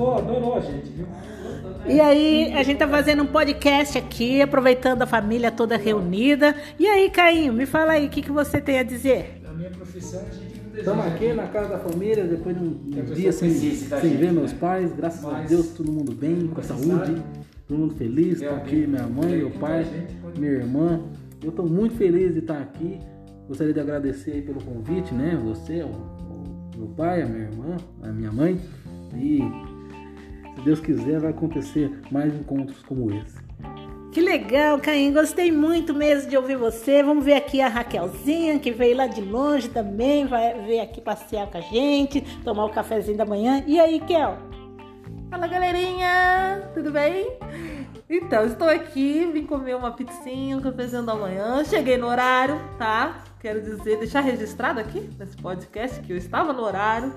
Gostou, adorou a gente, viu? E aí, a gente tá fazendo um podcast aqui, aproveitando a família toda reunida. E aí, Caim, me fala aí, o que, que você tem a dizer? A minha profissão, a gente não deseja. Estamos aqui na casa da família, depois de um, dia sem, sem gente, ver meus né? pais. Graças a Deus, todo mundo bem, com saúde, todo mundo feliz. é Tá alguém aqui minha mãe, meu pai, minha irmã. Eu estou muito feliz de estar aqui. Gostaria de agradecer aí pelo convite, né? Você, o, o meu pai, a minha irmã, a minha mãe. E se Deus quiser, vai acontecer mais encontros como esse. Que legal, Caim. Gostei muito mesmo de ouvir você. Vamos ver aqui a Raquelzinha, que veio lá de longe também, vai vir aqui passear com a gente, tomar o cafezinho da manhã. E aí, Kel? Fala galerinha, tudo bem? Então, estou aqui, vim comer uma pizzinha, um cafezinho da manhã. Cheguei no horário, tá? Quero dizer, deixar registrado aqui nesse podcast que eu estava no horário,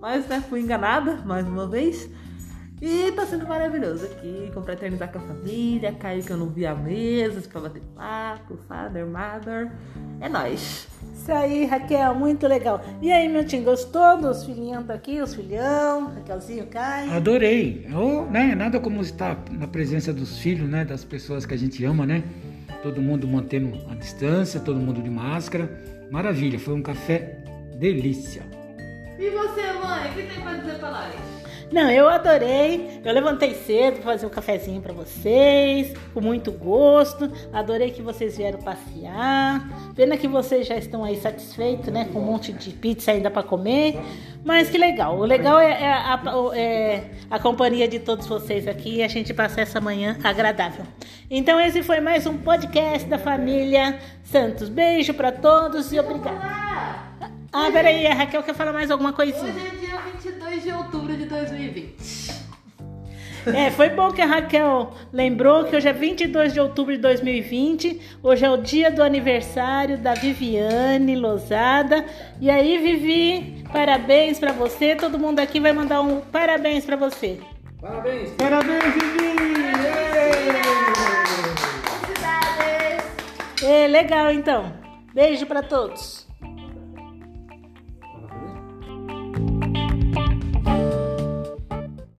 mas né, fui enganada mais uma vez. E tá sendo maravilhoso aqui, confraternizar com a família, cair que eu não vi há meses pra bater papo, father, mother. É nóis. Isso aí, Raquel, muito legal. E aí, meu time, gostou dos filhinhos daqui, os filhão, Raquelzinho, Caio? Adorei. Eu, né, nada como estar na presença dos filhos, né, das pessoas que a gente ama, né? Todo mundo mantendo a distância, todo mundo de máscara. Maravilha, foi um café delícia. E você, mãe, o que tem pra dizer pra nós? Não, eu adorei. Eu levantei cedo para fazer um cafezinho para vocês, com muito gosto. Adorei que vocês vieram passear. Pena que vocês já estão aí satisfeitos, né? Com um monte de pizza ainda para comer. Mas que legal. O legal é, é a, é a companhia de todos vocês aqui e a gente passar essa manhã agradável. Então, esse foi mais um podcast da família Santos. Beijo para todos e obrigada. Ah, peraí, a Raquel quer falar mais alguma coisinha? Hoje é dia 22 de outubro de 2020. É, foi bom que a Raquel lembrou que hoje é 22 de outubro de 2020. Hoje é o dia do aniversário da Viviane Lozada. E aí, Vivi, parabéns pra você. Todo mundo aqui vai mandar um parabéns pra você. Parabéns! Parabéns, Vivi! Felicidades! É, legal então. Beijo pra todos.